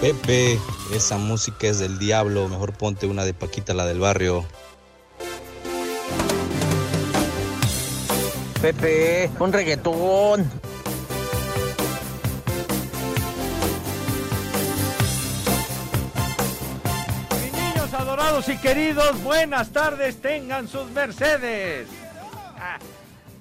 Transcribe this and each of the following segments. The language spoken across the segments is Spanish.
Pepe, esa música es del diablo, mejor ponte una de Paquita, la del barrio. Pepe, un reggaetón. Mis niños adorados y queridos, buenas tardes, tengan sus Mercedes. Ah,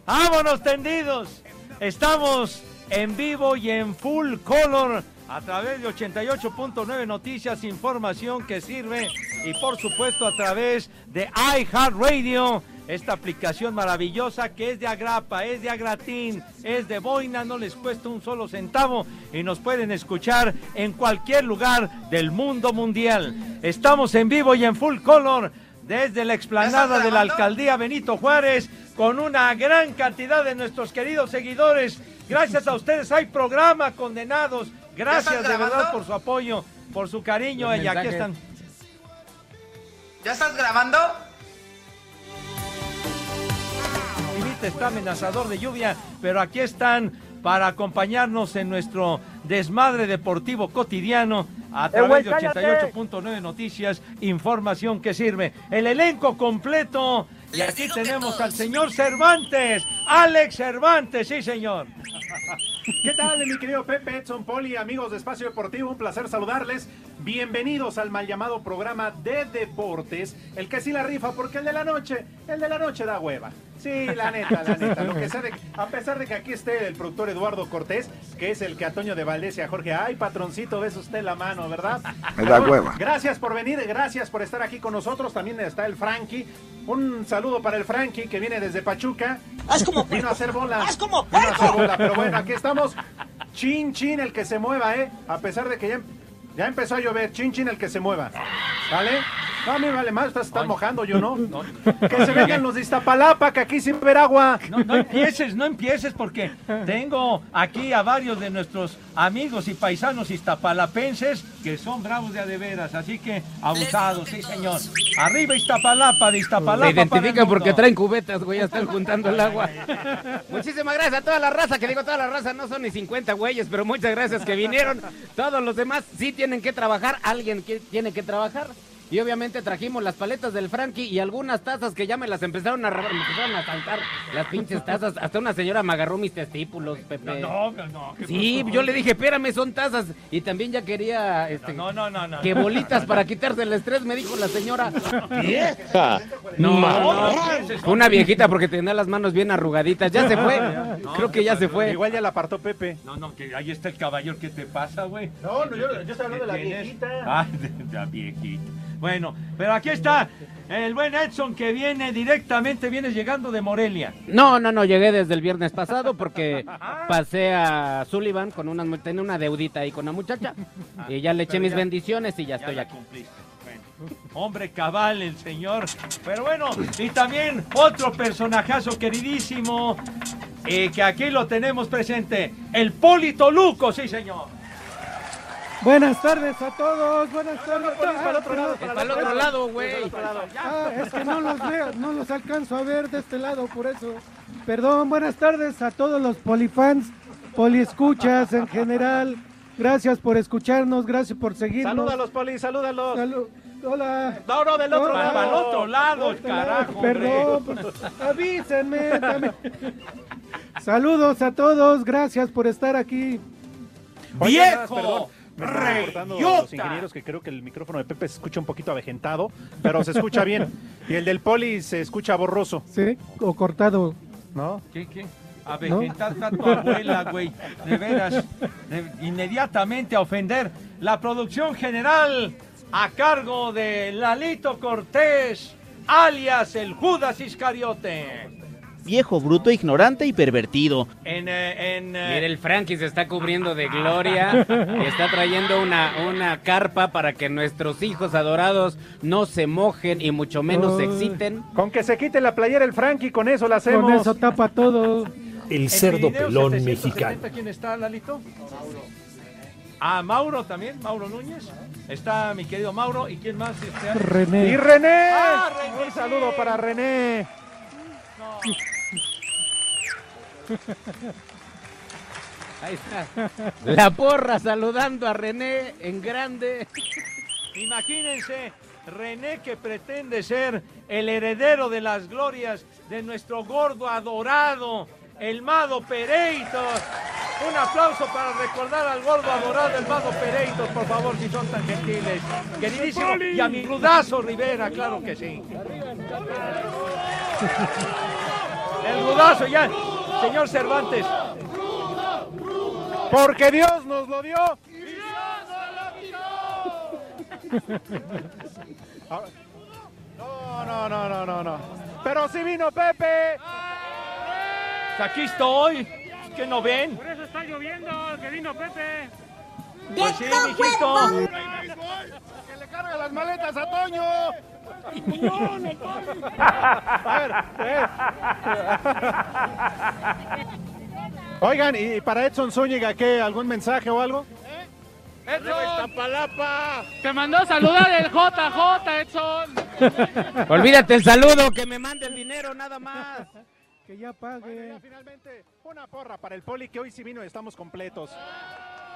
Vámonos tendidos. Estamos en vivo y en full color a través de 88.9 Noticias, información que sirve y por supuesto a través de iHeartRadio, esta aplicación maravillosa que es de agrapa, es de agratín, es de boina, no les cuesta un solo centavo y nos pueden escuchar en cualquier lugar del mundo mundial. Estamos en vivo y en full color desde la explanada de la alcaldía Benito Juárez con una gran cantidad de nuestros queridos seguidores. Gracias a ustedes hay programa condenados. Gracias de verdad por su apoyo, por su cariño y aquí están. ¿Ya estás grabando? Está amenazador de lluvia, pero aquí están para acompañarnos en nuestro desmadre deportivo cotidiano a través de güey, cállate. 88.9 Noticias, información que sirve. El elenco completo. Y aquí tenemos al señor Cervantes, Alex Cervantes, sí señor. ¿Qué tal, mi querido Pepe, Edson Poli, amigos de Espacio Deportivo? Un placer saludarles. Bienvenidos al mal llamado programa de deportes, el que sí la rifa, porque el de la noche, el de la noche da hueva. Sí, la neta, la neta. Lo que sea de- a pesar de que aquí esté el productor Eduardo Cortés, que es el que a Toño de Valdés y a Jorge, ay, patroncito, ves usted la mano, ¿verdad? Me da hueva. Gracias por venir, gracias por estar aquí con nosotros. También está el Frankie. Un saludo para el Frankie que viene desde Pachuca. ¡Haz como Vino a hacer bola. ¡Haz como Vino a hacer bola, pero bueno, aquí estamos. Chin, chin, el que se mueva, ¿eh? A pesar de que ya, ya empezó a llover. Chin, chin, el que se mueva. ¿Vale? No, a mí me vale más, ustedes están mojando, yo no. Que se vengan los de Iztapalapa, que aquí sin ver agua. No, no empieces, no empieces porque tengo aquí a varios de nuestros amigos y paisanos iztapalapenses que son bravos de a de veras, así que abusados, sí señor. Arriba Iztapalapa, de Iztapalapa. Se identifican porque traen cubetas, güey, ya están juntando el agua. Muchísimas gracias a toda la raza, que digo toda la raza, no son ni 50 güeyes, pero muchas gracias que vinieron. Todos los demás sí tienen que trabajar, alguien que tiene que trabajar. Y obviamente trajimos las paletas del Frankie y algunas tazas que ya me las empezaron a robar, me empezaron a saltar las pinches tazas. Hasta una señora me agarró mis testículos, Pepe. No, no, no. ¿qué Sí, pasó? yo le dije, espérame, son tazas. Y también ya quería, este, No, no, no, no. que bolitas para quitarse el estrés, me dijo la señora. vieja. No, No, no, no. Una viejita porque tenía las manos bien arrugaditas. Ya se fue. No, Creo que ya se fue. Igual ya la apartó Pepe. No, no, que ahí está el caballero, ¿qué te pasa, güey? No, no, yo, yo estoy hablando de la ¿Qué viejita. Ay, de la viejita. Bueno, pero aquí está el buen Edson que viene directamente, viene llegando de Morelia. No, no, no, llegué desde el viernes pasado porque pasé a Sullivan con una, tenía una deudita ahí con una muchacha. Y ya le eché Pero mis ya- bendiciones y ya Ya estoy aquí. cumpliste. Bueno, hombre cabal el señor. Pero bueno, y también otro personajazo queridísimo eh, que aquí lo tenemos presente, el Polito Luco, sí señor. Buenas tardes a todos, buenas tardes. Para el otro lado, Es para el otro lado, güey. Ah, es que no los veo, no los alcanzo a ver de este lado, por eso. Perdón, buenas tardes a todos los polifans, poliescuchas en general. Gracias por escucharnos, gracias por seguirnos. Salúdalos, Poli, salúdalos. Salu- Hola. No, no, del otro Hola. lado. Para el otro lado, Del otro lado. carajo. Perdón, pues, avísenme. también. Saludos a todos, gracias por estar aquí. Oye, ¡Viejo! perdón. Me están reportando los ingenieros que creo que el micrófono de Pepe se escucha un poquito avejentado, pero se escucha bien. Y el del Poli se escucha borroso. Sí, o cortado. ¿No? ¿Qué, qué? Avejentar a tu abuela, güey. De veras. de- inmediatamente a ofender. La producción general a cargo de Lalito Cortés, alias el Judas Iscariote. Viejo, bruto, ignorante y pervertido. En, eh, en, eh, Mira, el Frankie se está cubriendo de gloria. y está trayendo una, una carpa para que nuestros hijos adorados no se mojen y mucho menos se exciten. Con que se quite la playera el Frankie, con eso la hacemos. Con eso tapa todo. El cerdo pelón 770, mexicano. ¿Quién está, Lalito? Ah, Mauro también, Mauro Núñez. Está mi querido Mauro. ¿Y quién más? Este, René. ¡Y René! Ah, René, Un saludo para René. Ahí está. La porra saludando a René en grande. Imagínense, René que pretende ser el heredero de las glorias de nuestro gordo adorado, el Mado Pereitos. Un aplauso para recordar al gordo adorado, el Mado Pereitos, por favor, si son tan gentiles. Queridísimo, y a mi rudazo Rivera, claro que sí. El rudazo, ya. Señor Cervantes, Porque Dios nos lo dio. No, no, no, no, no, no. Pero sí vino Pepe. pues aquí estoy. ¿Qué no ven? Por eso está lloviendo, que vino Pepe. Pues sí, mijito. Que le carga las maletas a Toño. A ver, eh. Oigan, ¿y para Edson Zúñiga qué? ¿Algún mensaje o algo? Te mandó saludar el JJ, Edson. Olvídate el saludo, que me mande el dinero nada más. Que ya pague. Bueno, ya finalmente, una porra para el Poli que hoy sí vino y estamos completos.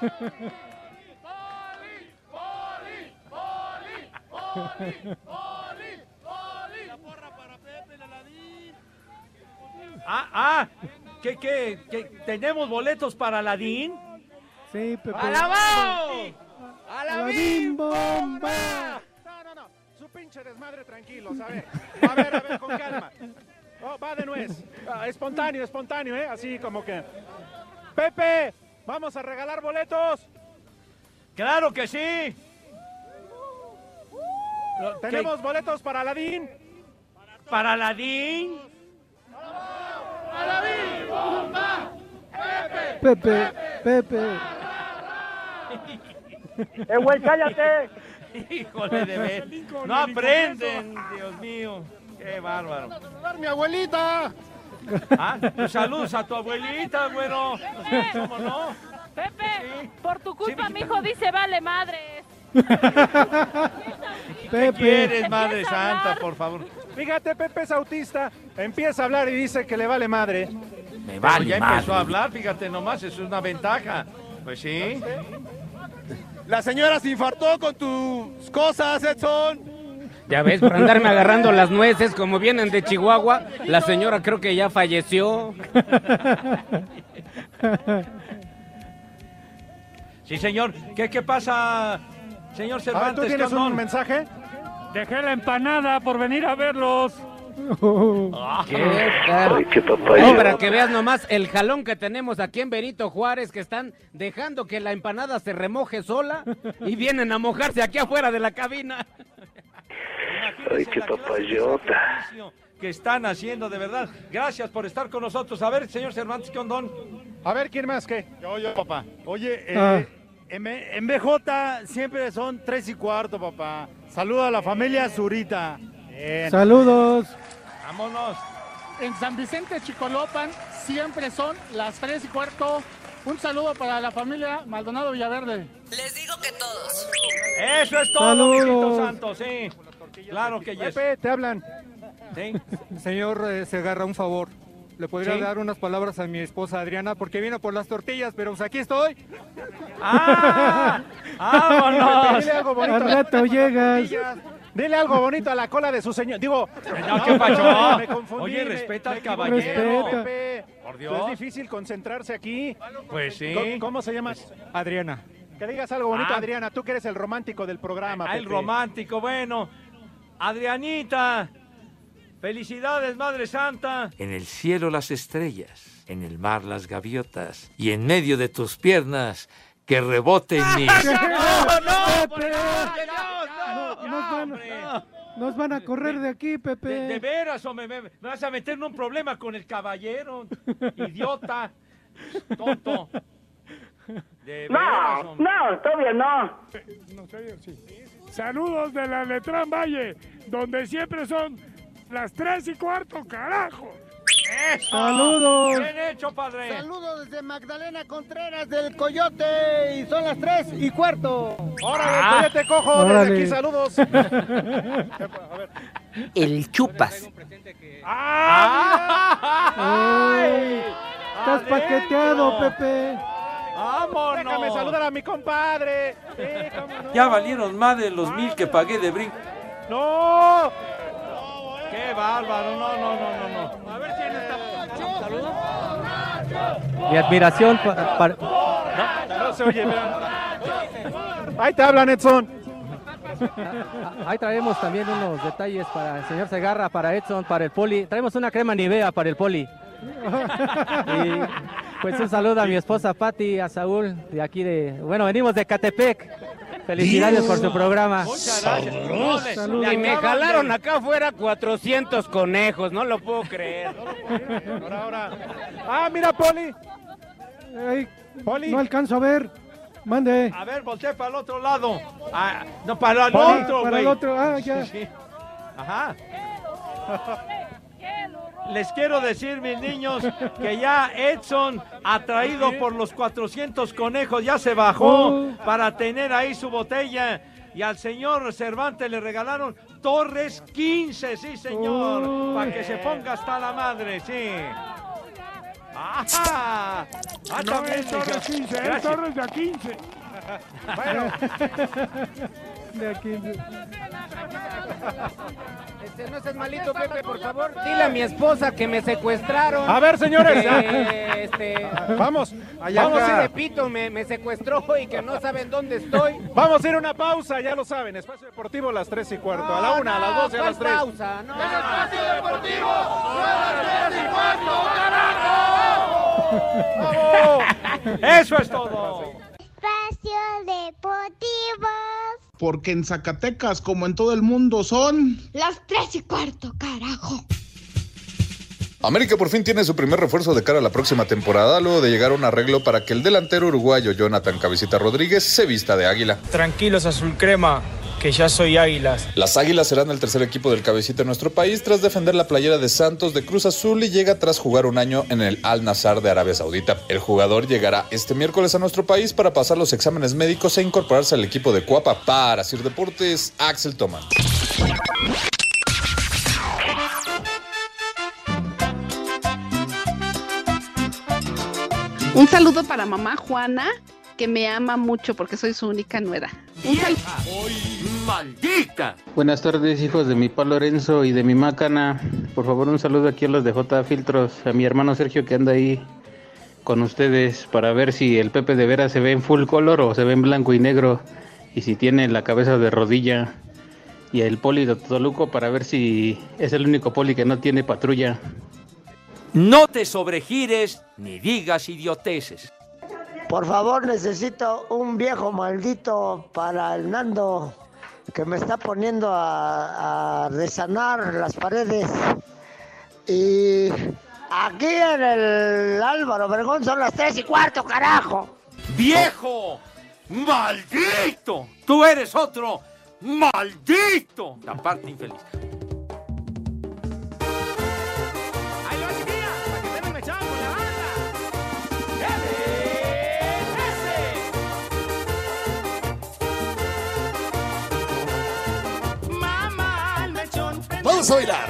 Ah, ah, ¿qué, qué, qué? ¿Tenemos boletos para Aladín? Sí, Pepe. ¡Alabao! Aladín bomba. No, no, no. Su pinche desmadre tranquilos. A ver, a ver, a ver, con calma. Oh, va de nuez. Ah, espontáneo, espontáneo, ¿eh? Así como que. Pepe, vamos a regalar boletos. ¡Claro que sí! Tenemos boletos para Aladín. ¿Para Aladín? Pepe, Pepe. ¡Eh, güey, cállate! Híjole de ver. No aprenden, Dios mío. Qué bárbaro. ¡Saludar mi abuelita! Ah, pues saludos a tu abuelita, güero. ¿Cómo no? Pepe, por tu culpa mi hijo dice vale madres. ¿Qué Pepe. quieres, Madre Santa, por favor? Fíjate, Pepe es autista. Empieza a hablar y dice que le vale madre. Me vale ya empezó a hablar, fíjate nomás, eso es una ventaja. Pues sí. La señora se infartó con tus cosas, Edson. Ya ves, por andarme agarrando las nueces como vienen de Chihuahua, la señora creo que ya falleció. Sí, señor. ¿Qué, qué pasa, señor A ver, ¿tú Cervantes? tienes ¿Qué un mensaje? Dejé la empanada por venir a verlos. ¿Qué tal? No, para que veas nomás el jalón que tenemos aquí en Benito Juárez, que están dejando que la empanada se remoje sola y vienen a mojarse aquí afuera de la cabina. Ay, qué papayota. Que están haciendo, de verdad. Gracias por estar con nosotros. A ver, señor Cervantes, ¿qué ondón? A ver, ¿quién más qué? Yo, yo, papá. Oye, eh, Ah. En, en BJ siempre son tres y cuarto, papá. Saluda a la familia Zurita. Bien. Saludos. Vámonos. En San Vicente Chicolopan siempre son las 3 y cuarto. Un saludo para la familia Maldonado Villaverde. Les digo que todos. Eso es todo, Saludos. mijito santo, sí. Claro que yes. Pepe, te hablan. Sí. Señor eh, Segarra, un favor. ¿Le podría Sí. dar unas palabras a mi esposa Adriana? Porque vino por las tortillas, pero pues aquí estoy. ¡Ah! ¡Vámonos! Dile algo bonito. Al rato llegas. Dile algo bonito a la cola de su señor. Digo, No, ¿qué pasó? Me confundí. Oye, respeta me al caballero. Pepe. Por Dios. Es difícil concentrarse aquí. Pues sí. ¿Cómo, cómo se llama? Adriana. Que digas algo bonito, Ah. Adriana, tú que eres el romántico del programa. Ah, el romántico, bueno. Adrianita, felicidades, Madre Santa. En el cielo las estrellas, en el mar las gaviotas, y en medio de tus piernas que reboten mis... No, no, Pepe. Nos van, nos van a correr de aquí, Pepe. De, de veras, hombre, me, me vas a meter en un problema con el caballero, idiota, tonto. De veras, hombre. no, todavía no. No sé, sí. Saludos de la Letrán Valle, donde siempre son las tres y cuarto, carajo. ¡Eso! Saludos. Bien hecho, padre. Saludos desde Magdalena Contreras del Coyote y son las tres y cuarto. ¡Órale, Ah. coyote cojo! Desde Órale. aquí, saludos. El chupas. ¡Ay! Estás paqueteado. Pepe. ¡Vámonos! Déjame saludar a mi compadre. Sí, no. Ya valieron más de los mil que pagué de brinco. ¡No! ¡Qué bárbaro! No, no, no, no, no. A ver quién está. ¿Saludos? Mi admiración pa- para... No se oye. Ahí te hablan, Edson. Ahí traemos también unos detalles para el señor Segarra, para Edson, para el Poli. Traemos una crema Nivea para el Poli. Y pues un saludo a mi esposa Patti, a Saúl, de aquí de... Bueno, venimos de Catepec. Felicidades por su programa. Y me jalaron acá afuera 400 conejos, no lo puedo creer. Ahora, ahora. Ah, mira, Poli. Ay, Poli. no alcanzo a ver. Mande. A ver, volteé para el otro lado. Ah, no, para el Poli, otro, para el otro. Ah, ya. Sí, sí. Ajá. Les quiero decir, mis niños, que ya Edson, atraído por los 400 conejos, ya se bajó Oh. para tener ahí su botella. Y al señor Cervantes le regalaron Torres 15, sí, señor. Oh. Para que se ponga hasta la madre, sí. ¡Ajá! Ah, No es Torres señor. 15, es Gracias. Torres de a 15. Bueno, De aquí. Este, no seas malito, Pepe, por favor. Dile a mi esposa que me secuestraron. A ver, señores. Que, este, vamos. Allá vamos a pito, me, me secuestró y que no saben dónde estoy. Vamos a ir a una pausa, ya lo saben. Espacio Deportivo a las 3 y cuarto. A la 1, a las 12, a las 3. pausa? No. Eso es todo. Espacio Deportivo. Porque en Zacatecas, como en todo el mundo, son... Las tres y cuarto, carajo. América por fin tiene su primer refuerzo de cara a la próxima temporada, luego de llegar a un arreglo para que el delantero uruguayo Jonathan Cabecita Rodríguez se vista de águila. Tranquilos, azul crema, que ya soy águilas. Las Águilas serán el tercer equipo del Cabecita en nuestro país tras defender la playera de Santos de Cruz Azul y llega tras jugar un año en el Al Nazar de Arabia Saudita. El jugador llegará este miércoles a nuestro país para pasar los exámenes médicos e incorporarse al equipo de Cuapa. Para Sir Deportes, Axel Toman. Un saludo para mamá Juana, que me ama mucho porque soy su única nuera. Un ¡Maldita! Buenas tardes, hijos de mi pa Lorenzo y de mi Macana. Por favor, un saludo aquí a los de J Filtros, a mi hermano Sergio que anda ahí con ustedes para ver si el Pepe de veras se ve en full color o se ve en blanco y negro y si tiene la cabeza de rodilla. Y el poli de Toluco para ver si es el único poli que no tiene patrulla. No te sobregires ni digas idioteces. Por favor, necesito un viejo maldito para el Nando que me está poniendo a, a resanar las paredes. Y aquí en el Álvaro Obregón son las tres y cuarto, carajo. ¡Viejo! ¡Maldito! ¡Tú eres otro! ¡Maldito! La parte infeliz. Vamos a bailar.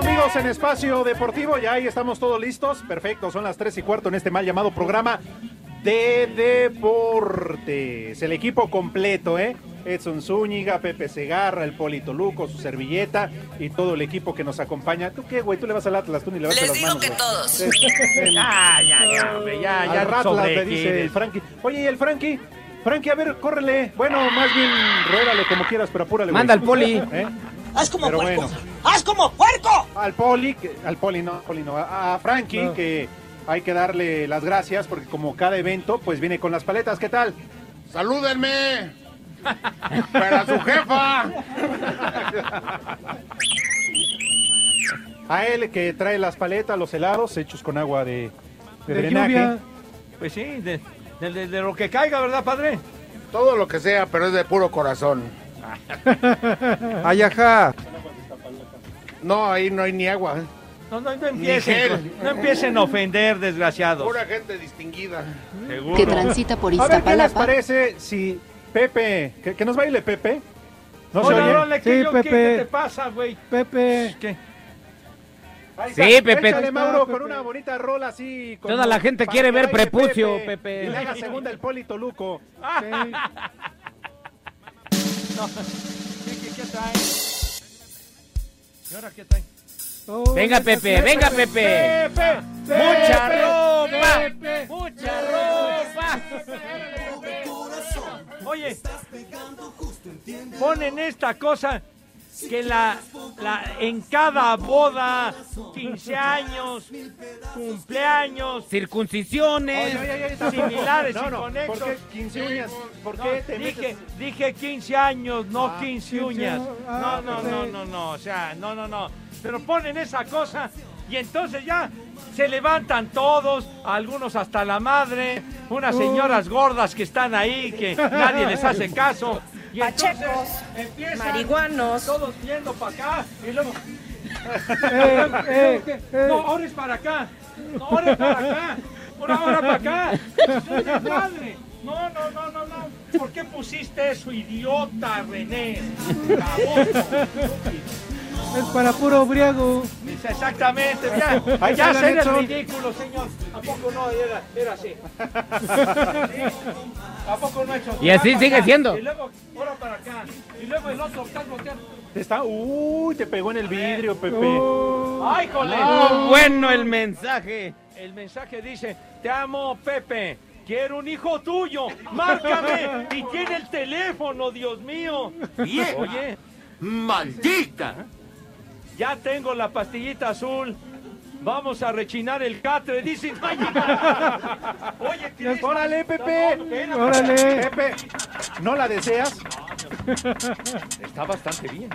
Amigos en Espacio Deportivo, ya ahí estamos todos listos. Perfecto, son las 3 y cuarto en este mal llamado programa de deportes. El equipo completo, ¿eh? Edson Zúñiga, Pepe Segarra, el Polito Luco, su servilleta y todo el equipo que nos acompaña. ¿Tú qué, güey? Tú le vas al Atlas, tú ni le vas a Les las digo manos, que güey. todos. El- Ya, ya, ya, hombre, ya, Al ya Ratlas le dice el Frankie. Oye, ¿y el Frankie? Frankie, a ver, córrele. Bueno, más bien, ruédale como quieras, pero apúrale. güey. Manda al poli. ¿Eh? ¡Haz como Pero puerco! bueno. ¡Haz como puerco! Al poli, que- al poli no, poli no, a, a Frankie, No. que hay que darle las gracias porque como cada evento, pues viene con las paletas. ¿Qué tal? ¡Salúdenme! ¡Para su jefa! A él que trae las paletas, los helados hechos con agua de, de De drenaje. lluvia. Pues sí, de, de- de- de lo que caiga, ¿verdad, padre? Todo lo que sea, pero es de puro corazón. Ay, ajá. No, ahí no hay ni agua. No, no, no empiecen, no empiecen a ofender, desgraciados. Pura gente distinguida. Seguro. que transita por A ver, ¿qué les Iztapalapa. parece si Pepe, que, que nos baile Pepe? ¿No se Oye, Sí, yo- qué- Pepe. qué te pasa, güey? Pepe. ¿Qué? Ahí Sí, Pepe. échale, Mauro, Pepe. con una bonita rola así. con- Toda la gente para quiere que ver baile prepucio, Pepe. Y le haga segunda el Poli Toluco. Sí. ¿Qué, qué, qué trae? ¿Y ahora qué trae? Oh, Venga, Pepe, venga, Pepe. Pepe, Mucha Pepe, ropa. Pepe. Mucha ropa. Oye, ponen esta cosa que la, la en cada boda, 15 años, cumpleaños, Circuncisiones. Oye, oye, oye, está- similares no, y no, conexos. ¿Por qué 15 uñas? ¿Por No, te dije, metes? dije 15 años, no Ah, 15 15 uñas. ah, No, no, no, no, no, o sea, no, no, no. Pero ponen esa cosa y entonces ya se levantan todos, algunos hasta la madre, unas señoras gordas que están ahí, que nadie les hace caso. Pachecos, marihuanos. todos viendo para acá y luego... Eh, eh, eh. No, ahora es para acá. No, ahora es para acá. Ahora, ahora para acá. ¡Soy de madre! No, no, no, no, no. ¿Por qué pusiste eso, idiota, René? Es para puro briago. Dice Exactamente, ya. Ya el Nelson. ridículo, señor. ¿A poco no era, era así? ¿A poco no ha hecho? Y así sigue acá, siendo. Y luego, ahora para acá. Y luego el otro, volteando. Te está, uy, te pegó en el vidrio, Pepe. Oh. ¡Ay, jole! Oh, bueno el mensaje. El mensaje dice, te amo Pepe, quiero un hijo tuyo, márcame y tiene el teléfono, Dios mío. Vieja. Oye, ¡Maldita! Ya tengo la pastillita azul. Vamos a rechinar el catre, dice. Ay, Oye, ¿tienes- Órale, Pepe. No, no, Órale. Pepe, ¿no la deseas? Está bastante bien.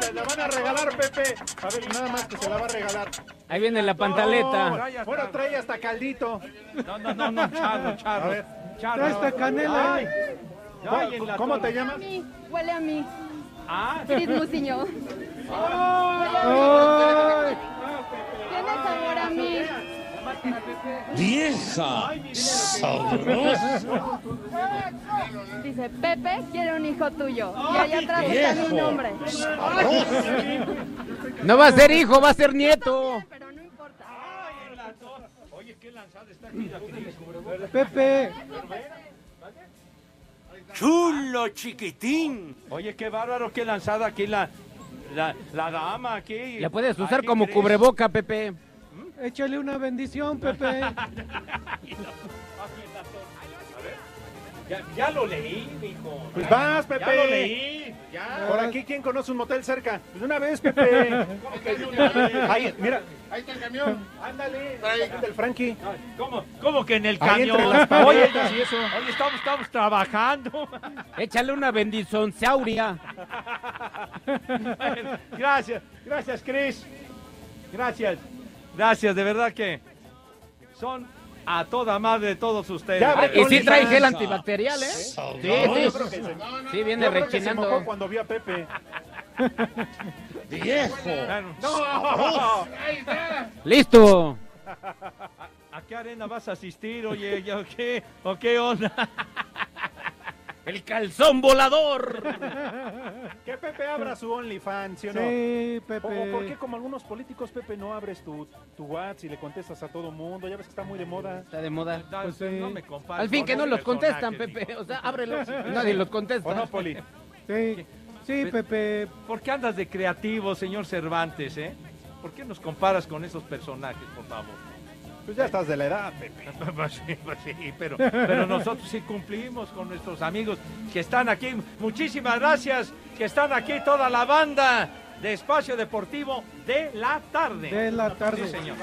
Se la van a regalar, Pepe. A ver, nada más que se la va a regalar. Ahí viene la pantaleta. No, bueno, trae hasta caldito. No, no, no, no, charro, charro. Trae esta canela. Ay, la ¿Cómo te llamas? Huele a mí. Ah, Cris Musiño. Ay. Tiene sabor a mí. ¡Vieja! ¡Sabrosa! Dice, Pepe quiere un hijo tuyo. Y allá atrás está mi nombre. No va a ser hijo, va a ser nieto. Pero no importa. Oye, qué lanzada está aquí la. Pepe. ¡Chulo chiquitín! Oye, qué bárbaro, qué lanzada aquí la, la, la dama aquí. La puedes usar Aquí, como cubreboca, Pepe. Échale una bendición, Pepe. Ya, ya lo leí, mijo. Pues vas, Pepe. Ya lo leí. Ya. Por aquí, ¿quién conoce un motel cerca? Pues una vez, Pepe. ¿Cómo que de una vez? Ahí, mira. Ahí está el camión. Ándale. Del Frankie. ¿Cómo, cómo que en el Ahí camión? entre las oye, y eso. oye, estamos, estamos trabajando. Échale una bendición sauria. gracias, gracias, Chris. Gracias, gracias, de verdad que son a toda madre todos ustedes. Ya, Ah, y sí trae ya. gel antibacterial, ¿eh? Sí, sí. Sí, viene rechinando. cuando vio a Pepe. ¡Viejo! ¡No! Listo. ¿A qué arena vas a asistir? Oye, ¿o qué, ¿o qué onda? El calzón volador. Que Pepe abra su OnlyFans, ¿sí o no? Sí, ¿O, Pepe. o por qué como algunos políticos, Pepe, no abres tu, tu WhatsApp y le contestas a todo mundo? Ya ves que está muy de moda. Está de moda. No, Pues sí. no me compares Al fin que no los contestan, Pepe. O sea, ábrelos. Nadie los contesta. ¿O no, Poli? Sí, Pepe. ¿Por qué andas de creativo, señor Cervantes, eh? ¿Por qué nos comparas con esos personajes, por favor? Pues ya estás de la edad, Pepe. Pues sí, pues sí, pero, pero nosotros sí cumplimos con nuestros amigos que están aquí. Muchísimas gracias, que están aquí toda la banda de Espacio Deportivo de la tarde. De la tarde. Sí, señor.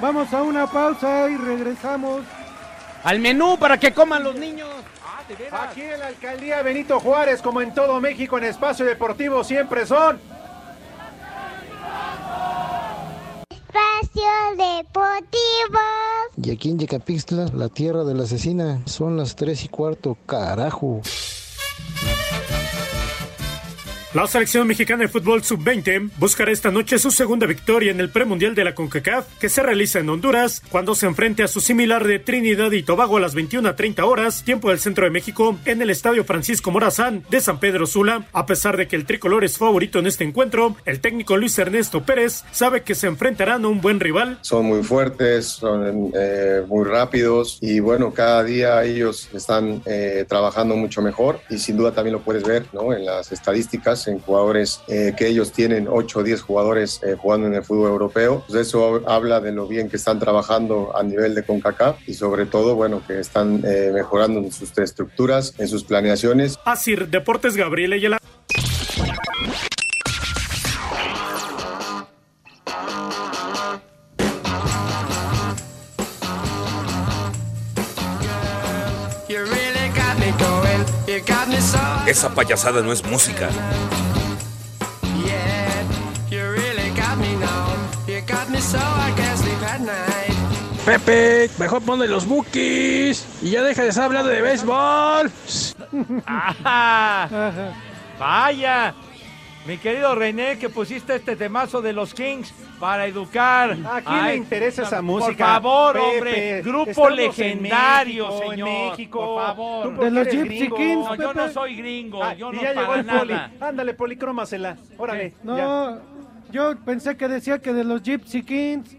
Vamos a una pausa y regresamos. Al menú para que coman los niños. Aquí en la alcaldía Benito Juárez, como en todo México, en espacio deportivo, siempre son. Espacio Deportivo. Y aquí en Yecapixtla, la tierra de la asesina, son las tres y cuarto, carajo. La selección mexicana de fútbol sub-20 buscará esta noche su segunda victoria en el premundial de la CONCACAF que se realiza en Honduras cuando se enfrente a su similar de Trinidad y Tobago a las 21:30 horas, tiempo del centro de México, en el Estadio Francisco Morazán de San Pedro Sula. A pesar de que el tricolor es favorito en este encuentro, el técnico Luis Ernesto Pérez sabe que se enfrentarán a un buen rival. Son muy fuertes, son eh, muy rápidos y bueno, cada día ellos están eh, trabajando mucho mejor y sin duda también lo puedes ver ¿no? en las estadísticas en jugadores eh, que ellos tienen 8 o 10 jugadores eh, jugando en el fútbol europeo. Pues eso habla de lo bien que están trabajando a nivel de CONCACAF y sobre todo, bueno, que están eh, mejorando en sus estructuras, en sus planeaciones. Asir Deportes Gabriel Ayala. Esa payasada no es música. Pepe, mejor ponle los bookies y ya deja de estar hablando de béisbol. Ajá. Vaya, mi querido René, que pusiste este temazo de los Kings para educar. ¿A quién le interesa esa música? Por favor, Pepe? hombre, grupo en legendario, México, en señor. México. Por favor. ¿Tú por qué De los Gypsy gringo? Kings, No, yo no soy gringo, Ah, yo y no ya llegó el poli. nada. Ándale, policrómasela. Órale. No, ya. yo pensé que decía que de los Gypsy Kings.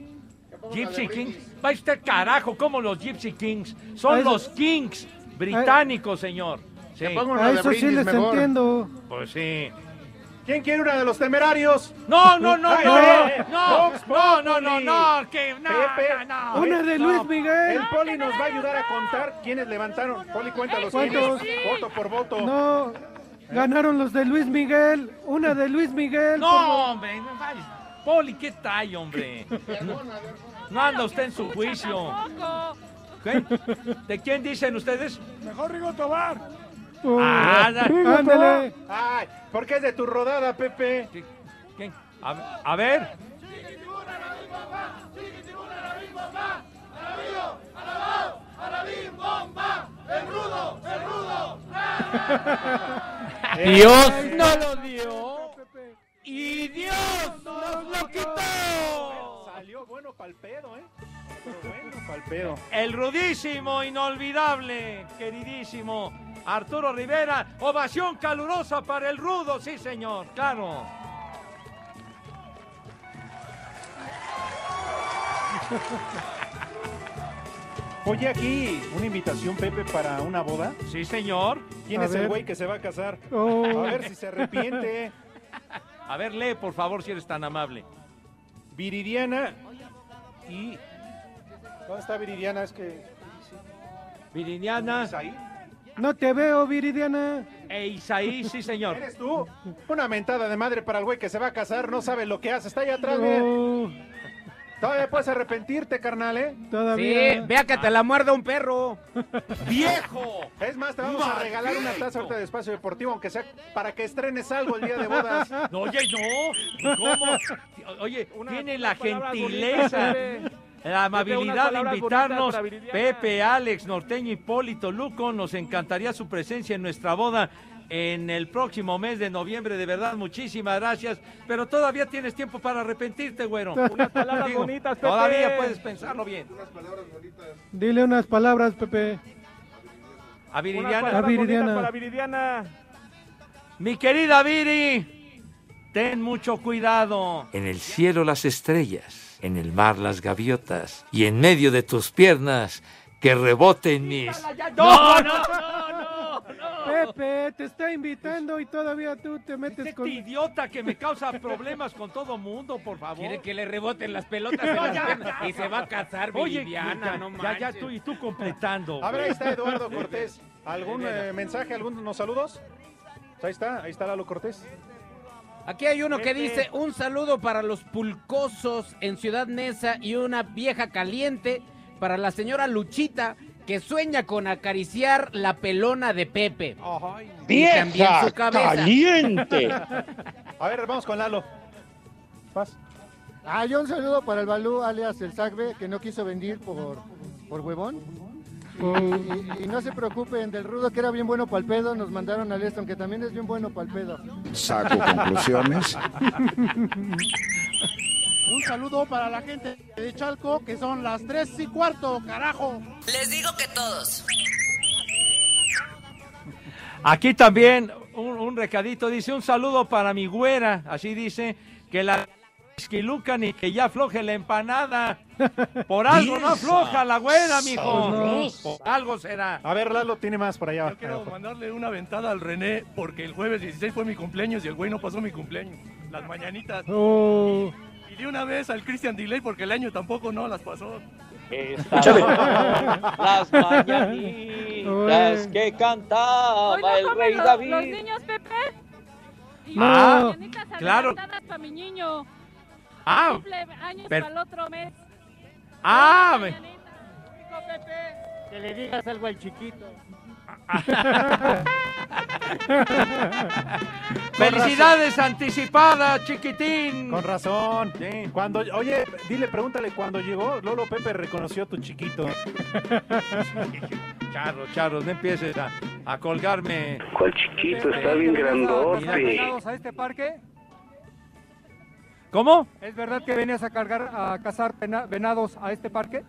Gypsy Kings. Va usted carajo, como los Gypsy Kings. Son los Kings británicos, señor. Sí. A eso sí les entiendo. Pues sí. ¿Quién quiere una de los temerarios? No, no, no, no, no, no, no, no, no, que no, Pepe, no, no. Una de No. Luis Miguel. El poli nos va a ayudar a contar quiénes levantaron. Poli, cuéntalos ¿Cuántos? quiénes. Voto por voto. No, ganaron los de Luis Miguel. Una de Luis Miguel. No, hombre. Poli, ¿qué tal, hombre? No, anda usted en su juicio. ¿De quién dicen ustedes? Mejor Rigo Tobar. Oh, Ah, Ándale. Ay, porque es de tu rodada, Pepe. ¿Quién? A, a ver. Dios no lo dio y Dios nos lo quitó. Salió bueno pa'l pedo, ¿eh? Bueno pa'l pedo. El rudísimo, inolvidable, queridísimo Arturo Rivera. Ovación calurosa para el rudo, sí señor, claro. Oye, aquí una invitación, Pepe, para una boda. Sí, señor. ¿Quién A es el güey que se va a casar? Oh. A ver si se arrepiente. A ver, lee, por favor, si eres tan amable. Viridiana y... ¿Dónde está Viridiana? Es que... Viridiana ¿Isaí? No te veo, Viridiana. e Isaí, sí, señor. ¿Eres tú? Una mentada de madre para el güey que se va a casar, no sabe lo que hace. Está allá atrás, miren. Oh, Todavía puedes arrepentirte, carnal, ¿eh? Sí, todavía. vea que te la muerda un perro. ¡Viejo! Es más, te vamos a regalar una taza ahorita de espacio deportivo, aunque sea para que estrenes algo el día de bodas. No, oye, no. ¿Cómo? Oye, tiene la gentileza, la amabilidad de invitarnos. Pepe, Alex, Norteño, Hipólito, Luco, nos encantaría su presencia en nuestra boda en el próximo mes de noviembre. De verdad, muchísimas gracias. Pero todavía tienes tiempo para arrepentirte, güero. Unas palabras Digo, bonitas, Pepe. Todavía puedes pensarlo bien. Dile unas palabras, Pepe. A Unas Viridiana. palabras A Viridiana. bonitas para Viridiana. Mi querida Viri, ten mucho cuidado. En el cielo las estrellas, en el mar las gaviotas, y en medio de tus piernas que reboten mis... No, no, no, no, no. Pepe, te está invitando y todavía tú te metes Este con... idiota que me causa problemas con todo mundo, por favor. Quiere que le reboten las pelotas No, las ya, y se va a casar Oye, Viridiana, ya, no ya, estoy, y tú completando. A ver, ahí está Eduardo Cortés. ¿Algún eh, mensaje, algunos saludos? Ahí está, ahí está Lalo Cortés. Aquí hay uno que dice un saludo para los pulcosos en Ciudad Neza y una vieja caliente para la señora Luchita que sueña con acariciar la pelona de Pepe. Y también su cabeza. A ver, vamos con Lalo. Paz. Ah, yo un saludo para el Balú, alias el Sagbe, que no quiso venir por, por huevón. Y, y- y no se preocupen, del rudo que era bien bueno para el pedo, nos mandaron al Eston, que también es bien bueno para el pedo. Saco conclusiones. Un saludo para la gente de Chalco, que son las tres y cuarto, carajo. Les digo que todos. Aquí también un, un recadito dice un saludo para mi güera, así dice que la esquilucan y que ya afloje la empanada. Por algo no afloja la güera, mijo. Por algo será. A ver, Lalo tiene más por allá. Quiero mandarle una ventada al René porque el jueves 16 fue mi cumpleaños y el güey no pasó mi cumpleaños. Las mañanitas. Oh. Y de una vez al Christian Delay porque el año tampoco no las pasó. Las mañanitas que cantaba no el rey los, David. los niños, Pepe. Y No. las mañanitas Claro. para mi niño. Ah, Cumple años pero- para el otro mes. Ah, me- Que le digas algo al chiquito. Felicidades anticipadas, chiquitín. Con razón. Cuando, oye, dile, pregúntale cuando llegó, Lolo Pepe reconoció a tu chiquito. Charro, charro, no empieces a, a colgarme. ¿Cuál chiquito? Está bien grandote. a este parque? ¿Cómo? ¿Es verdad que venías a cargar a cazar venados a este parque?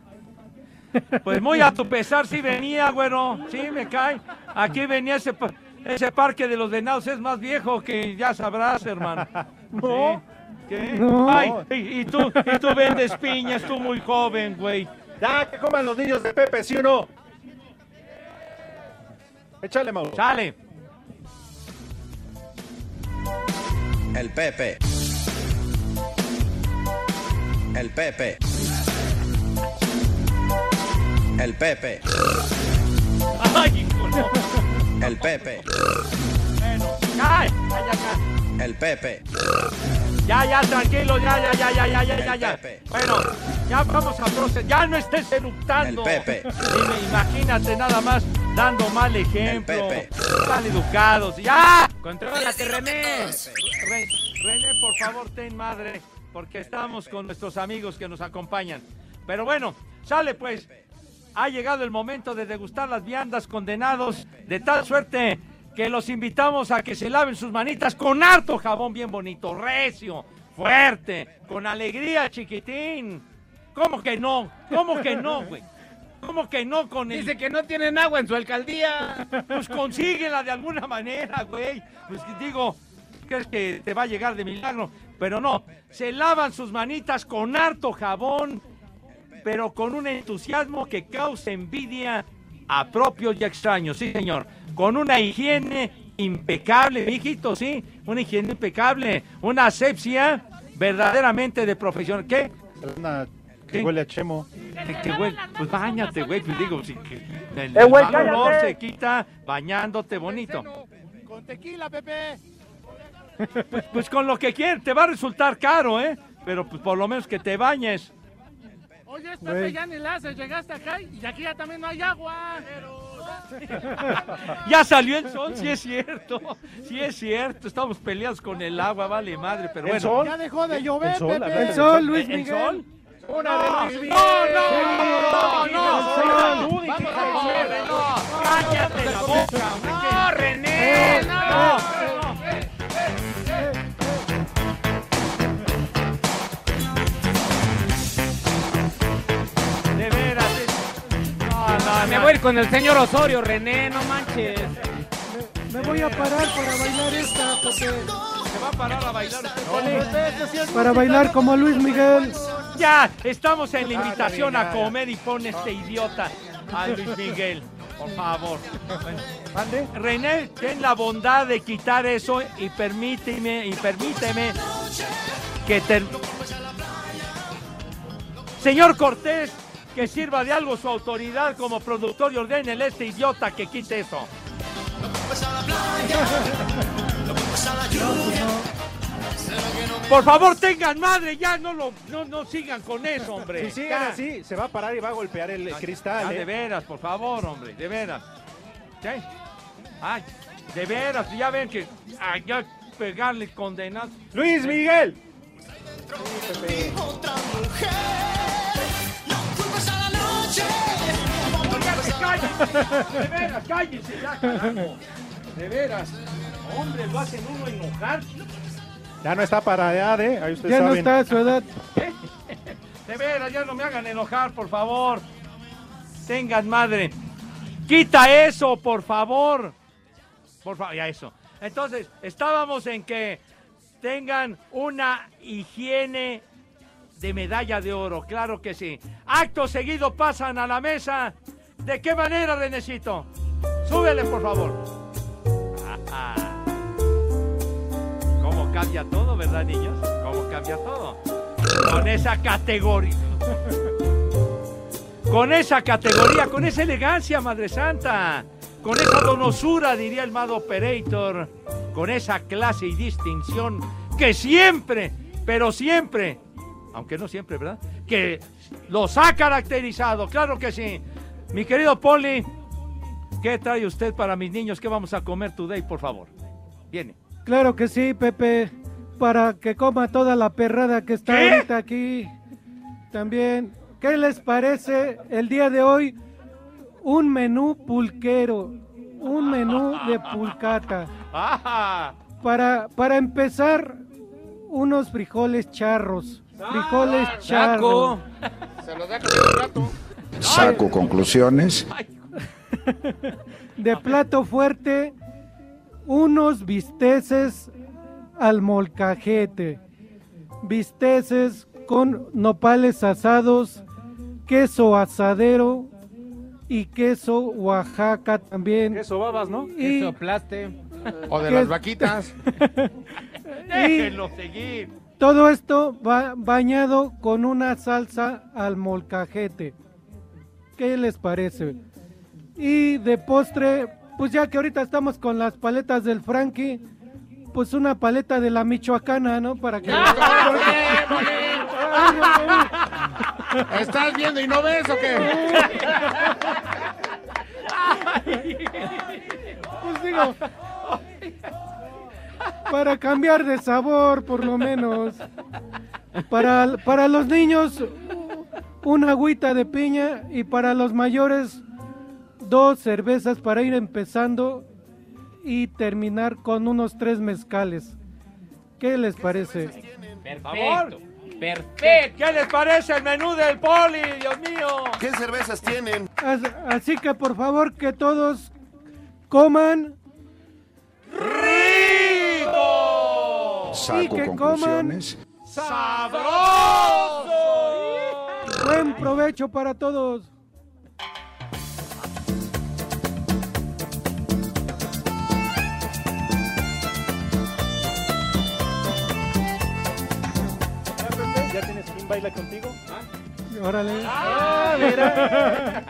Pues muy a tu pesar sí venía, güero. Sí, me cae. Aquí venía ese, pa- ese parque de los venados. Es más viejo que ya sabrás, hermano. No. Sí. ¿Qué? No. Ay, y, y tú, y tú vendes piñas, tú muy joven, güey. Ya, que coman los niños de Pepe, ¿sí o no? Échale, Mauro. Sale. El Pepe. El Pepe. El Pepe. Ay, no. El Pepe. Bueno. El Pepe. Ya, ya, tranquilo, ya, ya, ya, ya, ya, ya, ya, ya. Bueno, ya vamos a proceder. Ya no estés eructando. El Pepe. Dime, imagínate nada más dando mal ejemplo. Mal educados. ¡Ya! Contrólate, René. Re- René, por favor, ten madre, porque estamos con nuestros amigos que nos acompañan. Pero bueno, sale pues. Ha llegado el momento de degustar las viandas condenados de tal suerte que los invitamos a que se laven sus manitas con harto jabón bien bonito, recio, fuerte, con alegría, chiquitín. ¿Cómo que no? ¿Cómo que no, güey? ¿Cómo que no con el... Dice que no tienen agua en su alcaldía. Pues consíguela de alguna manera, güey. Pues digo, crees que te va a llegar de milagro, pero no. Se lavan sus manitas con harto jabón, pero con un entusiasmo que causa envidia a propios y extraños, sí, señor. Con una higiene impecable, mijito, sí. Una higiene impecable, una asepsia verdaderamente de profesión. ¿Qué? Una que ¿Qué? huele a chemo. Que, que, güey, pues bañate, güey, pues digo, sí, que el, Eh, güey, mal olor se quita bañándote bonito. Con tequila, Pepe. Pues, pues con lo que quieras, te va a resultar caro, ¿eh? Pero pues por lo menos que te bañes. Oye, Güey. Pepe, ya ni la haces. Llegaste acá y aquí ya también no hay agua. Ya salió el sol, sí es cierto. Sí es cierto, estamos peleados con el agua, vale madre, pero ¿El bueno. sol? Ya dejó de llover, El sol, a Pepe. ver, El sol, Luis ¿El Miguel. sol? Una No, de Luis Miguel. no, no, no, no, el sol. no, cállate la boca. No, René, no. Me no. voy a ir con el señor Osorio, René, no manches. Me voy a parar para bailar esta, Pepe. Se va a parar a bailar usted, Para bailar como Luis Miguel. Ya, estamos en la invitación a comer y pone este idiota a Luis Miguel. Por favor. René, ten la bondad de quitar eso y permíteme, y permíteme que te... Señor Cortés, que sirva de algo su autoridad como productor y ordene a este idiota que quite eso. Por favor, tengan madre, ya no lo no, no sigan con eso, hombre. Si siguen Ya. así, se va a parar y va a golpear el cristal. Ah, ¿eh? de veras, por favor, hombre, de veras. ¿Qué? Ay, de veras, ya ven que ay, ya pegarle condenas. Luis Miguel. De veras, cállense ya, carajo. De veras. Hombre, lo hacen uno enojar. Ya no está para allá, ¿eh? Ahí ustedes Ya no saben. está a su edad. De veras, ya no me hagan enojar, por favor. Tengan madre. Quita eso, por favor. Por favor, ya eso. Entonces, estábamos en que tengan una higiene de medalla de oro, claro que sí. Acto seguido pasan a la mesa. ¿De qué manera, Renecito? Súbele, por favor. Ah, ah. ¿Cómo cambia todo, verdad, niños? ¿Cómo cambia todo? Con esa categoría. Con esa categoría, con esa elegancia, Madre Santa. Con esa donosura, diría el Mad Operator. Con esa clase y distinción que siempre, pero siempre, aunque no siempre, ¿verdad? Que los ha caracterizado, claro que sí. Mi querido Poli, ¿qué trae usted para mis niños? ¿Qué vamos a comer today, por favor? Viene. Claro que sí, Pepe. Para que coma toda la perrada que está ¿Qué? ahorita aquí. También, ¿qué les parece el día de hoy? Un menú pulquero. Un menú de pulcata. ¡Ah! Para, para empezar, unos frijoles charros. Frijoles charros. Se los da con el plato. Saco conclusiones. De plato fuerte, unos bisteces al molcajete. Bisteces con nopales asados, queso asadero y queso Oaxaca también. Queso babas, ¿no? Y- Queso plaste. O de ¿Qué las vaquitas. Déjenlo seguir. Todo esto va bañado con una salsa al molcajete. ¿Qué les parece? Y de postre, pues ya que ahorita estamos con las paletas del Frankie, pues una paleta de la Michoacana, ¿no? Para que... ¿Estás viendo y no ves o qué? Pues digo, para cambiar de sabor, por lo menos. Para, para los niños, una agüita de piña y para los mayores, dos cervezas para ir empezando y terminar con unos tres mezcales. ¿Qué les parece? favor. Perfecto. ¿Qué les parece el menú del poli, Dios mío? ¿Qué cervezas tienen? As- Así que por favor que todos coman ¡Rico! Y Saco que coman conclusiones. ¡Sabroso! buen provecho para todos. ¿Ya tienes quien baila contigo? Órale. Ah, mira.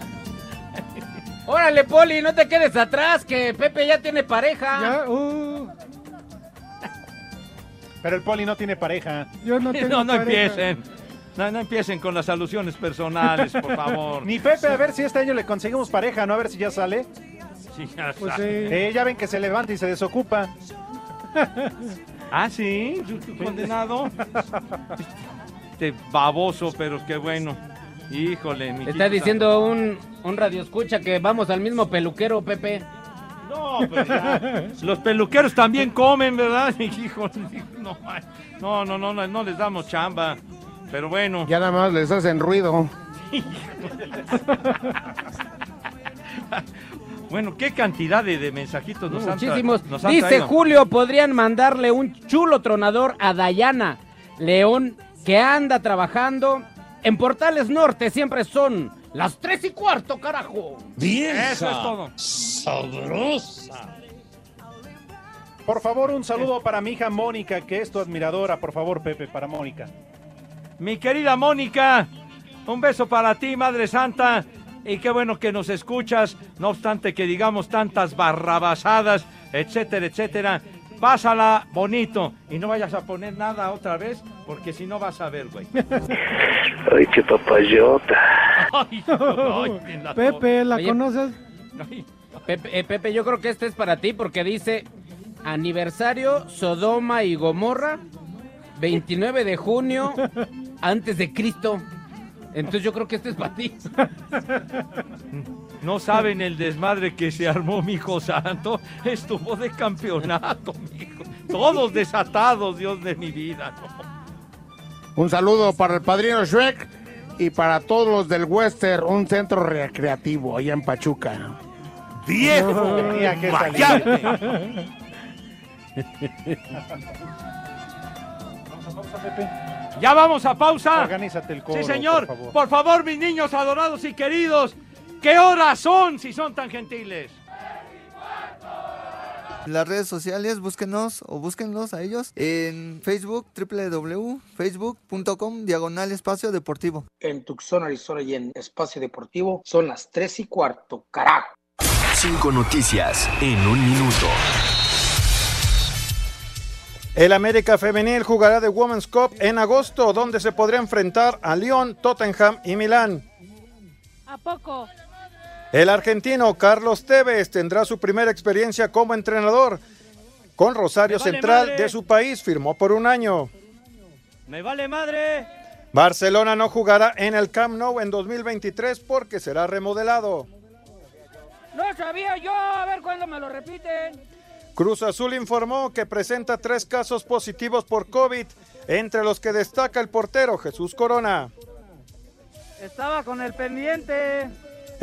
Órale, Poli, no te quedes atrás, que Pepe ya tiene pareja. Ya, uh, Pero el poli no tiene pareja. yo no tengo No, no pareja. empiecen. No, no empiecen con las alusiones personales, por favor. Ni Pepe, a ver si este año le conseguimos pareja, ¿no? A ver si ya sale. Sí, ya Pues sabe. sí. Eh, ya ven que se levanta y se desocupa. Ah, sí, condenado. Este baboso, pero qué bueno. Híjole, mi Está diciendo un, un radio escucha que vamos al mismo peluquero, Pepe. No, pues ya. Los peluqueros también comen, ¿verdad? Híjole, no, no, no, no, no, no les damos chamba. Pero bueno. Ya nada más les hacen ruido. Bueno, qué cantidad de, de mensajitos nos han nos han Dice traído. Julio, podrían mandarle un chulo tronador a Dayana León, que anda trabajando En Portales Norte siempre son las tres y cuarto, carajo. Vieja. Eso es todo. Sabrosa. Por favor, un saludo para mi hija Mónica, que es tu admiradora. Por favor, Pepe, para Mónica. Mi querida Mónica, un beso para ti, Madre Santa. Y qué bueno que nos escuchas, no obstante que digamos tantas barrabasadas, etcétera, etcétera. Pásala bonito y no vayas a poner nada otra vez, porque si no vas a ver, güey. Ay, qué papayota. Ay, ay, la Pepe, ¿la Oye, conoces? Pepe, eh, Pepe, yo creo que este es para ti porque dice aniversario Sodoma y Gomorra, 29 de junio antes de Cristo. Entonces yo creo que este es para ti. No saben el desmadre que se armó mi hijo santo. Estuvo de campeonato, mijo. Todos desatados, Dios de mi vida. ¿no? Un saludo para el padrino Shrek y para todos los del Western, un centro recreativo allá en Pachuca. ¡Viejo! Tenía que salir. mayate. Vamos a pausa, Pepe. Ya vamos a pausa. Organízate el coro, Sí, señor. por favor. Por favor, mis niños adorados y queridos. ¿Qué horas son si son tan gentiles? Las redes sociales, búsquenos o búsquenlos a ellos en Facebook, www.facebook.com, diagonal espacio deportivo. En Tucson, Arizona y en Espacio Deportivo son las 3 y cuarto, carajo. Cinco noticias en un minuto. El América Femenil jugará de Women's Cup en agosto, donde se podrá enfrentar a Lyon, Tottenham y Milán. ¿A poco? El argentino Carlos Tevez tendrá su primera experiencia como entrenador. Con Rosario vale Central madre. de su país firmó por un año. ¡Me vale madre! Barcelona no jugará en el Camp Nou en 2023 porque será remodelado. No sabía yo, a ver cuándo me lo repiten. Cruz Azul informó que presenta tres casos positivos por COVID, entre los que destaca el portero Jesús Corona. Estaba con el pendiente.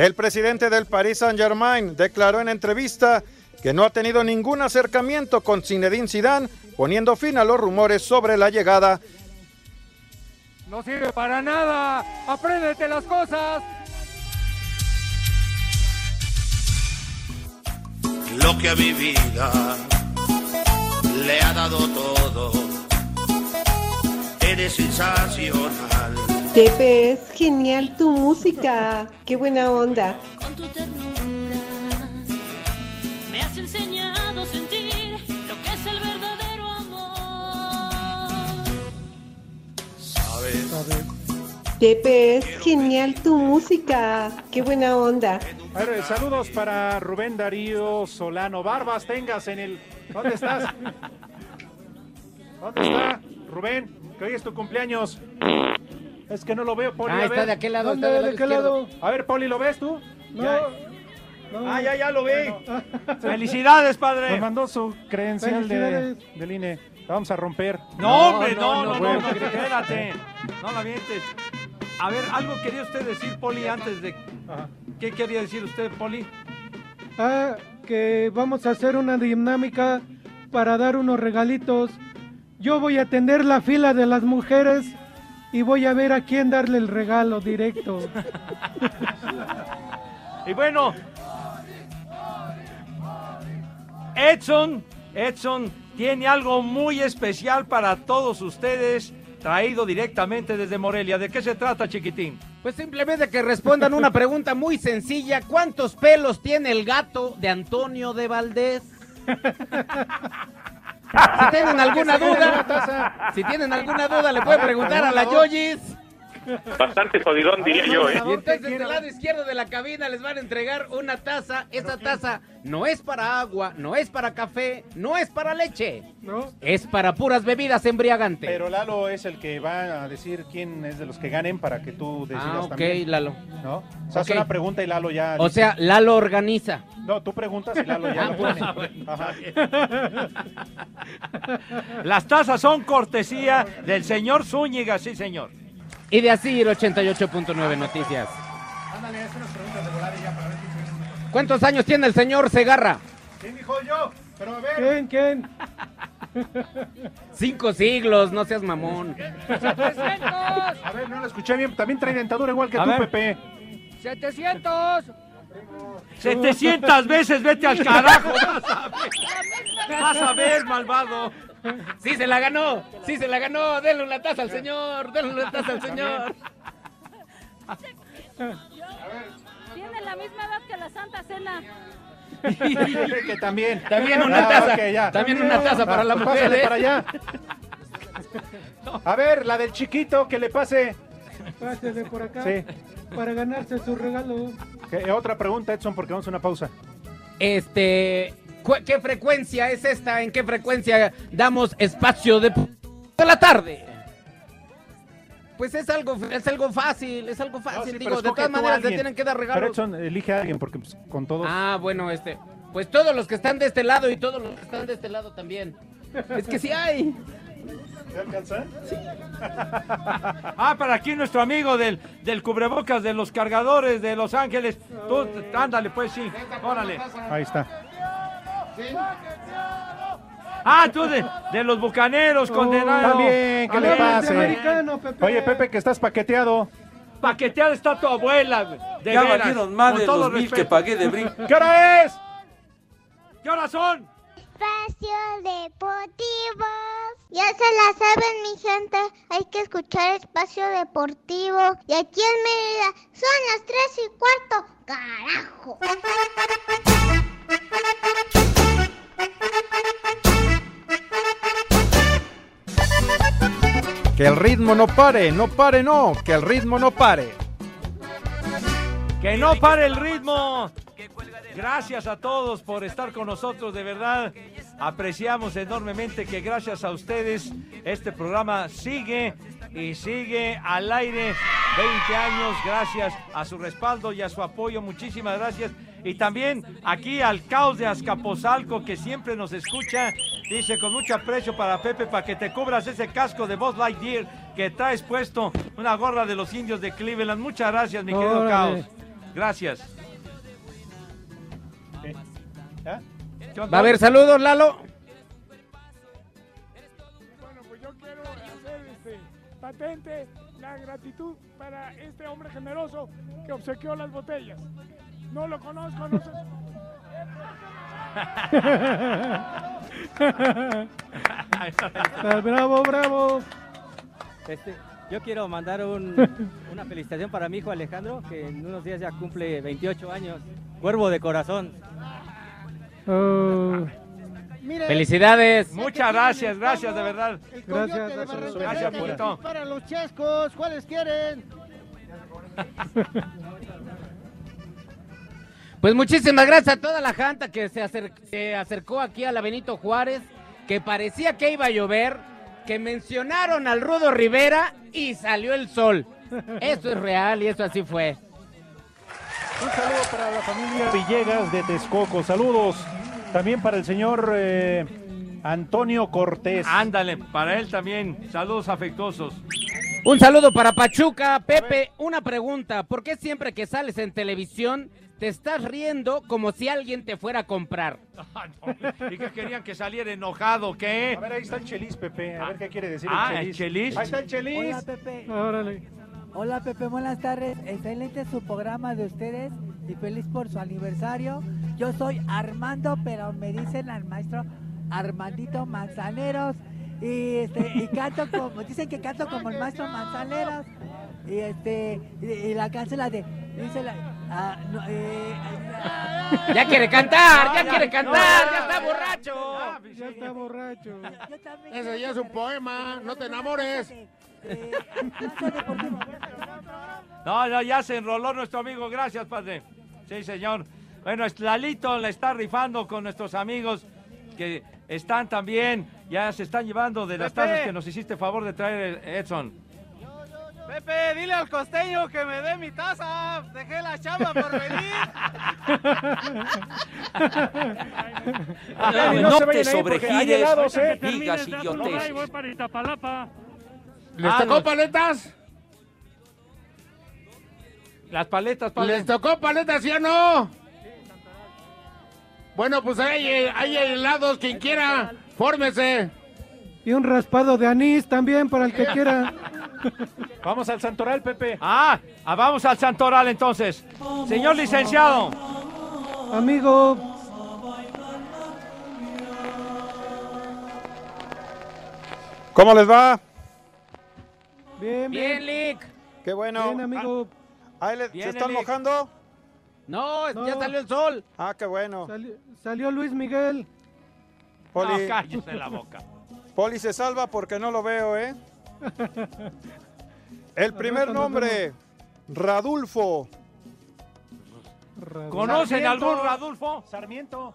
El presidente del Paris Saint-Germain declaró en entrevista que no ha tenido ningún acercamiento con Zinedine Zidane, poniendo fin a los rumores sobre la llegada. No sirve para nada. Apréndete las cosas. Lo que a mi vida le ha dado todo. Eres sensacional. Pepe, es genial tu música. Qué buena onda. Con tu ternura me has enseñado a sentir lo que es el verdadero amor. ¿Sabes? Pepe, es genial tu música. Qué buena onda. A ver, eh, saludos para Rubén Darío Solano. Barbas tengas en el. ¿Dónde estás? ¿Dónde está? Rubén, que hoy es tu cumpleaños. Es que no lo veo, Poli. Ah, a está ver. de aquel lado, ¿Dónde? está del ¿De lado qué lado? A ver, Poli, ¿lo ves tú? No. Ya. Ah, ya, ya lo vi. Felicidades, padre. Nos mandó su credencial de, del INE. La vamos a romper. No, hombre, no, no, no, bueno. no, espérate. No la mientes. A ver, algo quería usted decir, Poli, antes de... ¿Qué quería decir usted, Poli? Ah, que vamos a hacer una dinámica para dar unos regalitos. Yo voy a atender la fila de las mujeres y voy a ver a quién darle el regalo directo. Y bueno, Edson, Edson tiene algo muy especial para todos ustedes, traído directamente desde Morelia. ¿De qué se trata, chiquitín? Pues simplemente que respondan una pregunta muy sencilla. ¿Cuántos pelos tiene el gato de Antonio de Valdés? Si tienen alguna duda, si tienen alguna duda, le pueden preguntar a la Yoyis. Bastante jodidón, diría yo, ¿eh? Y entonces del lado izquierdo de la cabina les van a entregar una taza. Esa taza no es para agua, no es para café, no es para leche. Es para puras bebidas embriagantes. Pero Lalo es el que va a decir quién es de los que ganen para que tú decidas Ah, ok, también. Lalo. ¿No? O sea, hace una pregunta y Lalo ya... O sea, Lalo organiza. No, tú preguntas y Lalo ya Ah, lo pone. Ajá. Las tazas son cortesía del señor Zúñiga, sí, señor. Y de así ir 88.9 Noticias. Ándale, haz unas preguntas de volada y ya para ver quién se- ¿Cuántos años tiene el señor Segarra? ¿Quién dijo yo? Pero a ver... ¿Quién, quién? Cinco siglos, no seas mamón. A ver, no lo escuché bien. También trae dentadura igual que A tú, ver. Pepe. 700. 700 veces vete al carajo. Vas a ver, vas a ver malvado. Sí se la ganó, sí se la ganó. Denle una taza al señor, denle una taza al señor. Tiene la misma edad que la Santa Cena. que también. También una Ah, taza, también una taza para la mujer. Pásale ¿eh? para allá. A ver, la del chiquito, que le pase. Pásele por acá Sí. para ganarse su regalo. Que- otra pregunta, Edson, porque vamos a una pausa. Este, ¿qué frecuencia es esta? ¿En qué frecuencia damos espacio de, de la tarde? Pues es algo, es algo fácil, es algo fácil. No, sí, pero Digo, de todas maneras alguien. tienen que dar Pero regalos. Edson, elige a alguien, porque pues, con todos. Ah, bueno, este, pues todos los que están de este lado y todos los que están de este lado también. Es que sí hay. ¿Te alcanza? Ah, para aquí nuestro amigo del, del cubrebocas de los cargadores de Los Ángeles. Tú, ándale, pues sí, órale. Ahí está. Ah, tú de, de los bucaneros, condenado. También, ¿qué A le pase? Pepe. Oye, Pepe, que estás paqueteado. Paqueteada está tu abuela, güey, de Ya veras, valieron más con de los mil que pagué de brinco. ¿Qué hora es? ¿Qué horas son? Espacio Deportivo. Ya se la saben, mi gente. Hay que escuchar Espacio Deportivo. Y aquí en Mérida son las 3 y cuarto. ¡Carajo! Que el ritmo no pare, no pare, no, que el ritmo no pare. Que no pare el ritmo. Gracias a todos por estar con nosotros, de verdad. Apreciamos enormemente que gracias a ustedes este programa sigue y sigue al aire 20 años gracias a su respaldo y a su apoyo. Muchísimas gracias. Y también aquí al caos de Azcapotzalco que siempre nos escucha. Dice con mucho aprecio para Pepe para que te cubras ese casco de Buzz Lightyear que traes puesto una gorra de los indios de Cleveland. Muchas gracias, mi querido Órale. caos. Gracias. Va a haber saludos, Lalo. Bueno, pues yo quiero hacer este, patente la gratitud para este hombre generoso que obsequió las botellas. No lo conozco, no sé. Bravo, bravo. Este, yo quiero mandar un- una felicitación para mi hijo Alejandro, que en unos días ya cumple 28 años. Cuervo de corazón. Oh, Felicidades. Muchas gracias, gracias, de verdad. gracias. Gracias, Purito. Para los chescos, ¿cuáles quieren? Pues muchísimas gracias a toda la janta que se, acer- se acercó aquí a la Benito Juárez, que parecía que iba a llover, que mencionaron al Rudo Rivera y salió el sol. Eso es real y eso así fue. Un saludo para la familia Villegas de Texcoco. Saludos también para el señor eh, Antonio Cortés. Ándale, para él también. Saludos afectuosos. Un saludo para Pachuca. Pepe, una pregunta. ¿Por qué siempre que sales en televisión te estás riendo como si alguien te fuera a comprar? Ah, no. ¿Y qué querían que saliera enojado? ¿Qué? A ver, ahí está el Chelis, Pepe. A ver qué quiere decir Ah, el ¿el Chelis. Chelis? Ahí está el Chelis. Hola Pepe. Órale. Hola Pepe, buenas tardes. Excelente su programa de ustedes y feliz por su aniversario. Yo soy Armando, pero me dicen al maestro Armandito Manzaneros. Y, este, y canto como, dicen que canto como el maestro Manzaneros. Y este, y, la canción la de, ah, no, eh, Ya quiere cantar, No, ya ya, quiere cantar, ya, ya está borracho. Ya está borracho. Ese ya es un poema, no te enamores. No, no, ya se enroló nuestro amigo. Gracias, padre. Sí, señor. Bueno, es- Lalito la está rifando con nuestros amigos que están también, ya se están llevando de las tazas que nos hiciste favor de traer, Edson. Pepe, dile al costeño que me dé mi taza. Dejé la chamba por venir. A ver, y no te sobregires, helados, ¿eh? digas idioteces. voy para Iztapalapa. ¿Les Ah, tocó no. paletas? Las paletas, padre. ¿Les tocó paletas, sí o no? Bueno, pues hay, hay helados, quien quiera, fórmese. Y un raspado de anís también para el que quiera. Vamos al Santoral, Pepe. Ah, ah, vamos al Santoral entonces. Señor licenciado. Amigo, ¿Cómo les va? bien, bien. Bien, Lick. Qué bueno. Bien, amigo. Ahí le- ¿Se están Lick. mojando? No, No. ya salió el sol. Ah, qué bueno. Sali- salió Luis Miguel. Poli, No, cállese la boca. Poli se salva porque no lo veo, ¿eh? El primer nombre, Radulfo. ¿Conocen Sarmiento. algún Radulfo? Sarmiento.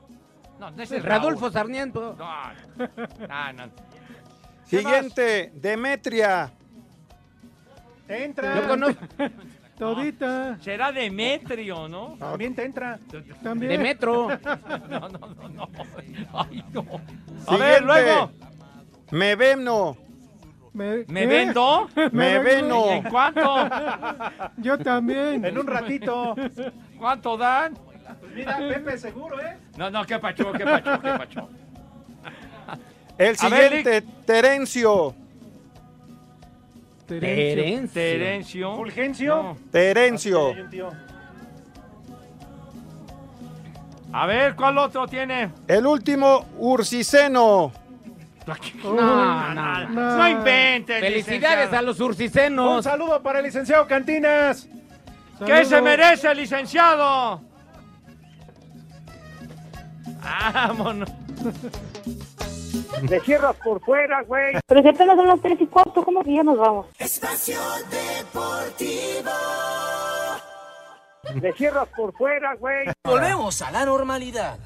No, no es el Radolfo Raúl. Sarmiento. No, no, no. ¿Qué Siguiente, Demetria. Entra. Yo conozco. Todita. Será Demetrio, ¿no? También te entra. También. De metro. No, no, no, no. Ay, no. A ver, Siguiente, luego. Mebemno. ¿Me, ¿Me ¿qué? vendo? Me vendo. ¿En cuánto? Yo también. En un ratito. ¿Cuánto dan? Pues mira, Pepe, seguro, ¿eh? No, no, qué pacho, qué pacho, qué pacho. El ver, siguiente, Terencio. Terencio. Terencio. Fulgencio. No. Terencio. A ver, ¿cuál otro tiene? El último, Ursiceno. No, no. No, No. inventen. Felicidades a los Un urcicenos. saludo para el licenciado Cantinas. ¿Qué se merece, licenciado? Vámonos. Le cierras por fuera, güey. Pero si apenas son las tres y cuarto, ¿cómo que ya nos vamos? Espacio Deportivo. Le cierras por fuera, güey. Volvemos a la normalidad.